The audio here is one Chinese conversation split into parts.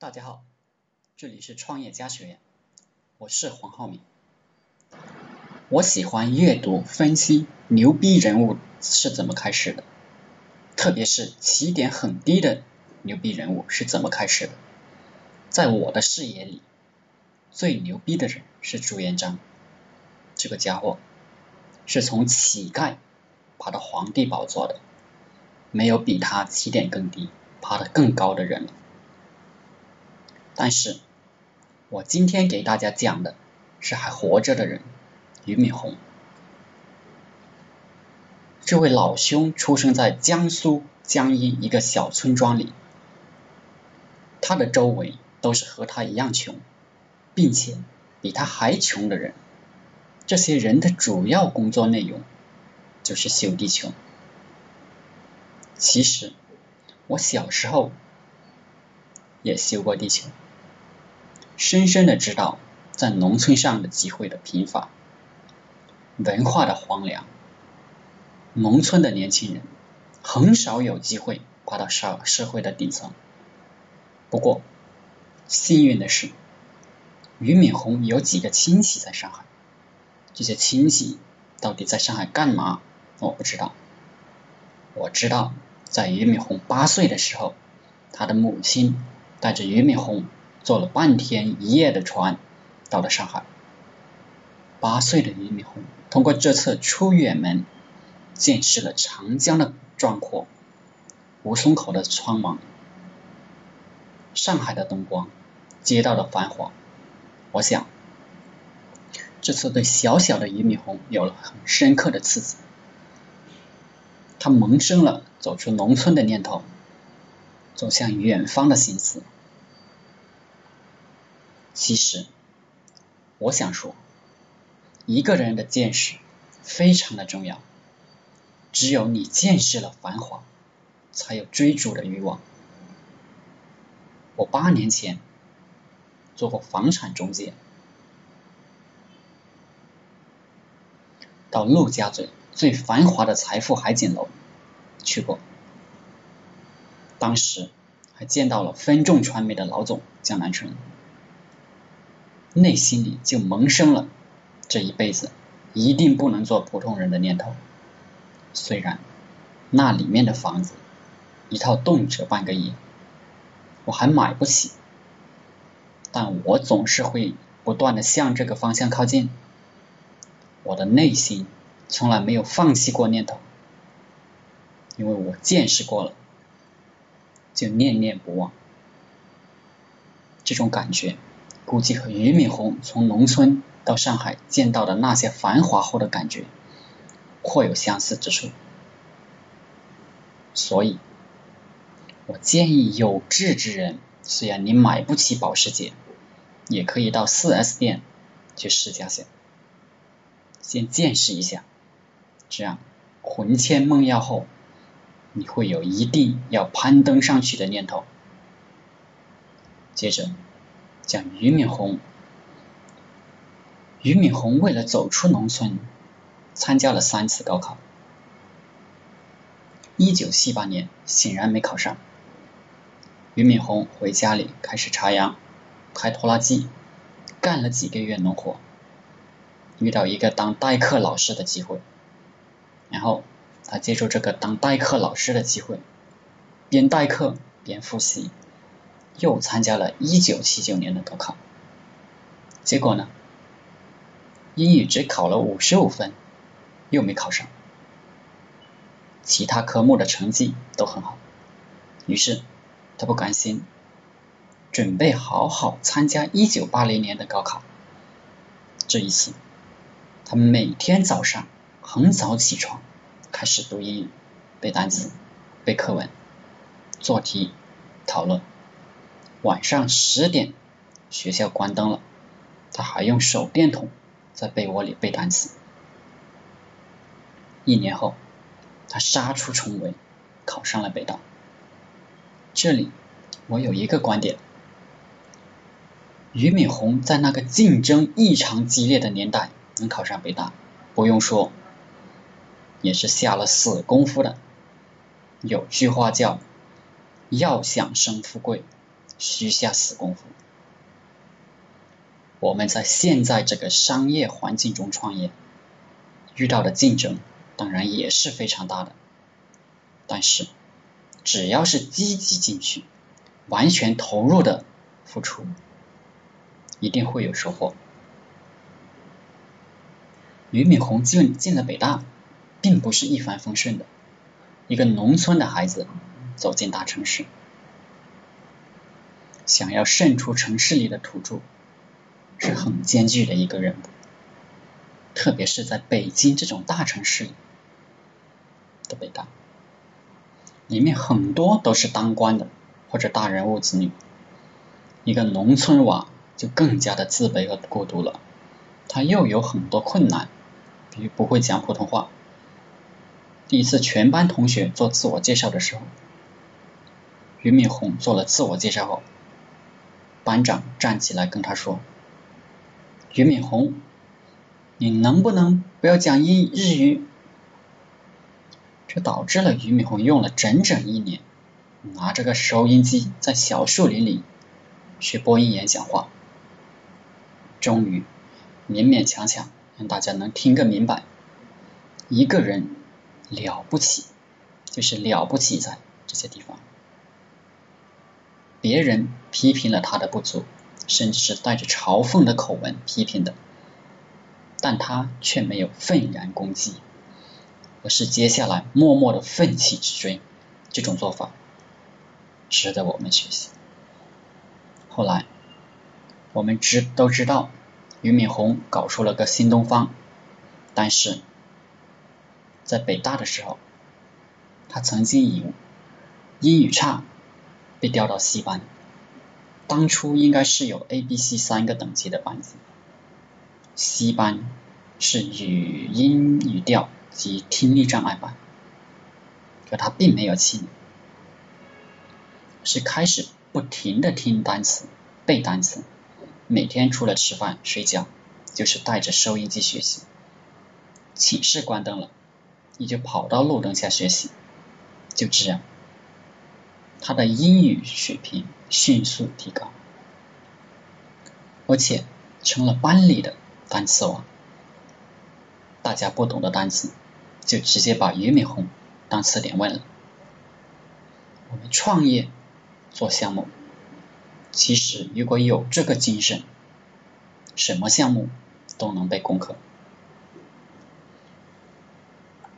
大家好，这里是创业家学院，我是黄浩明。我喜欢阅读分析牛逼人物是怎么开始的，特别是起点很低的牛逼人物是怎么开始的。在我的视野里，最牛逼的人是朱元璋，这个家伙是从乞丐爬到皇帝宝座的，没有比他起点更低、爬得更高的人了。但是，我今天给大家讲的是还活着的人，俞敏洪。这位老兄出生在江苏江阴一个小村庄里，他的周围都是和他一样穷，并且比他还穷的人。这些人的主要工作内容就是修地球。其实，我小时候也修过地球。深深的知道在农村上的机会的贫乏，文化的荒凉，农村的年轻人很少有机会爬到社社会的顶层。不过幸运的是，俞敏洪有几个亲戚在上海，这些亲戚到底在上海干嘛？我不知道。我知道，在俞敏洪八岁的时候，他的母亲带着俞敏洪。坐了半天一夜的船，到了上海。八岁的俞敏洪通过这次出远门，见识了长江的壮阔，吴淞口的苍茫，上海的灯光，街道的繁华。我想，这次对小小的俞敏洪有了很深刻的刺激，他萌生了走出农村的念头，走向远方的心思。其实，我想说，一个人的见识非常的重要。只有你见识了繁华，才有追逐的欲望。我八年前做过房产中介，到陆家嘴最繁华的财富海景楼去过，当时还见到了分众传媒的老总江南春。内心里就萌生了这一辈子一定不能做普通人的念头。虽然那里面的房子一套动辄半个亿，我还买不起，但我总是会不断的向这个方向靠近。我的内心从来没有放弃过念头，因为我见识过了，就念念不忘。这种感觉。估计和俞敏洪从农村到上海见到的那些繁华后的感觉颇有相似之处，所以，我建议有志之人，虽然你买不起保时捷，也可以到四 S 店去试驾下，先见识一下，这样魂牵梦绕后，你会有一定要攀登上去的念头。接着。讲俞敏洪，俞敏洪为了走出农村，参加了三次高考。一九七八年显然没考上，俞敏洪回家里开始插秧、开拖拉机，干了几个月农活，遇到一个当代课老师的机会，然后他借助这个当代课老师的机会，边代课边复习。又参加了1979年的高考，结果呢，英语只考了55分，又没考上，其他科目的成绩都很好，于是他不甘心，准备好好参加1980年的高考。这一次，他每天早上很早起床，开始读英语、背单词、背课文、做题、讨论。晚上十点，学校关灯了，他还用手电筒在被窝里背单词。一年后，他杀出重围，考上了北大。这里我有一个观点：俞敏洪在那个竞争异常激烈的年代能考上北大，不用说，也是下了死功夫的。有句话叫“要想生富贵”。需下死功夫。我们在现在这个商业环境中创业，遇到的竞争当然也是非常大的。但是，只要是积极进取、完全投入的付出，一定会有收获。俞敏洪进进了北大，并不是一帆风顺的。一个农村的孩子走进大城市，想要胜出城市里的土著。是很艰巨的一个任务，特别是在北京这种大城市里的北大，里面很多都是当官的或者大人物子女，一个农村娃就更加的自卑和孤独了。他又有很多困难，比如不会讲普通话。第一次全班同学做自我介绍的时候，俞敏洪做了自我介绍后，班长站起来跟他说。俞敏洪，你能不能不要讲英日语？这导致了俞敏洪用了整整一年，拿着个收音机在小树林里学播音员讲话，终于勉勉强强让大家能听个明白。一个人了不起，就是了不起在这些地方，别人批评了他的不足。甚至是带着嘲讽的口吻批评的，但他却没有愤然攻击，而是接下来默默的奋起直追。这种做法值得我们学习。后来我们知都知道，俞敏洪搞出了个新东方，但是在北大的时候，他曾经以英语差被调到 C 班。当初应该是有 A、B、C 三个等级的班级，C 班是语音语调及听力障碍班，可他并没有气馁，是开始不停的听单词、背单词，每天除了吃饭睡觉，就是带着收音机学习，寝室关灯了，你就跑到路灯下学习，就这样。他的英语水平迅速提高，而且成了班里的单词王。大家不懂的单词，就直接把俞敏洪当词典问了。我们创业做项目，其实如果有这个精神，什么项目都能被攻克。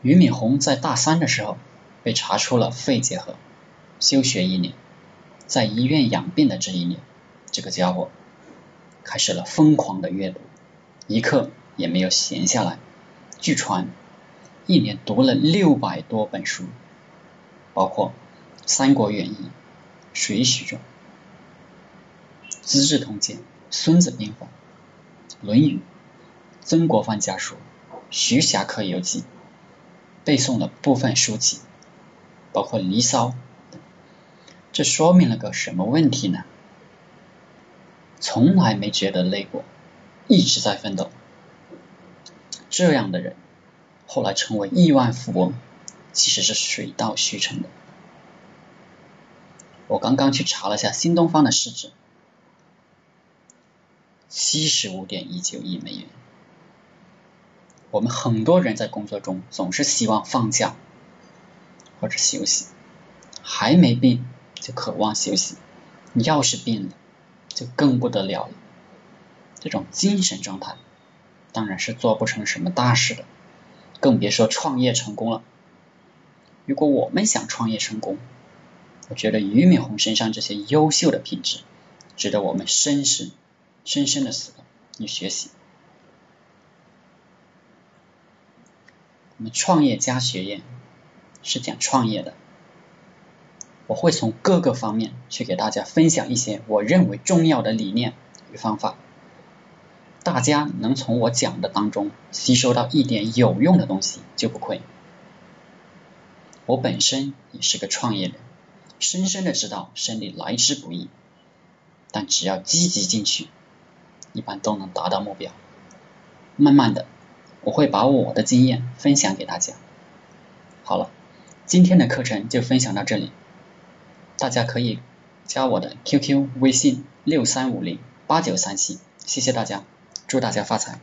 俞敏洪在大三的时候被查出了肺结核。休学一年，在医院养病的这一年，这个家伙开始了疯狂的阅读，一刻也没有闲下来。据传，一年读了六百多本书，包括《三国演义》《水浒传》《资治通鉴》《孙子兵法》《论语》《曾国藩家书》《徐霞客游记》，背诵了部分书籍，包括《离骚》。这说明了个什么问题呢？从来没觉得累过，一直在奋斗。这样的人后来成为亿万富翁，其实是水到渠成的。我刚刚去查了下新东方的市值，七十五点一九亿美元。我们很多人在工作中总是希望放假或者休息，还没病。就渴望休息，你要是病了，就更不得了了。这种精神状态，当然是做不成什么大事的，更别说创业成功了。如果我们想创业成功，我觉得俞敏洪身上这些优秀的品质，值得我们深深、深深的思考与学习。我们创业家学院是讲创业的。我会从各个方面去给大家分享一些我认为重要的理念与方法，大家能从我讲的当中吸收到一点有用的东西就不亏。我本身也是个创业人，深深的知道胜利来之不易，但只要积极进取，一般都能达到目标。慢慢的，我会把我的经验分享给大家。好了，今天的课程就分享到这里。大家可以加我的 QQ 微信六三五零八九三七，谢谢大家，祝大家发财。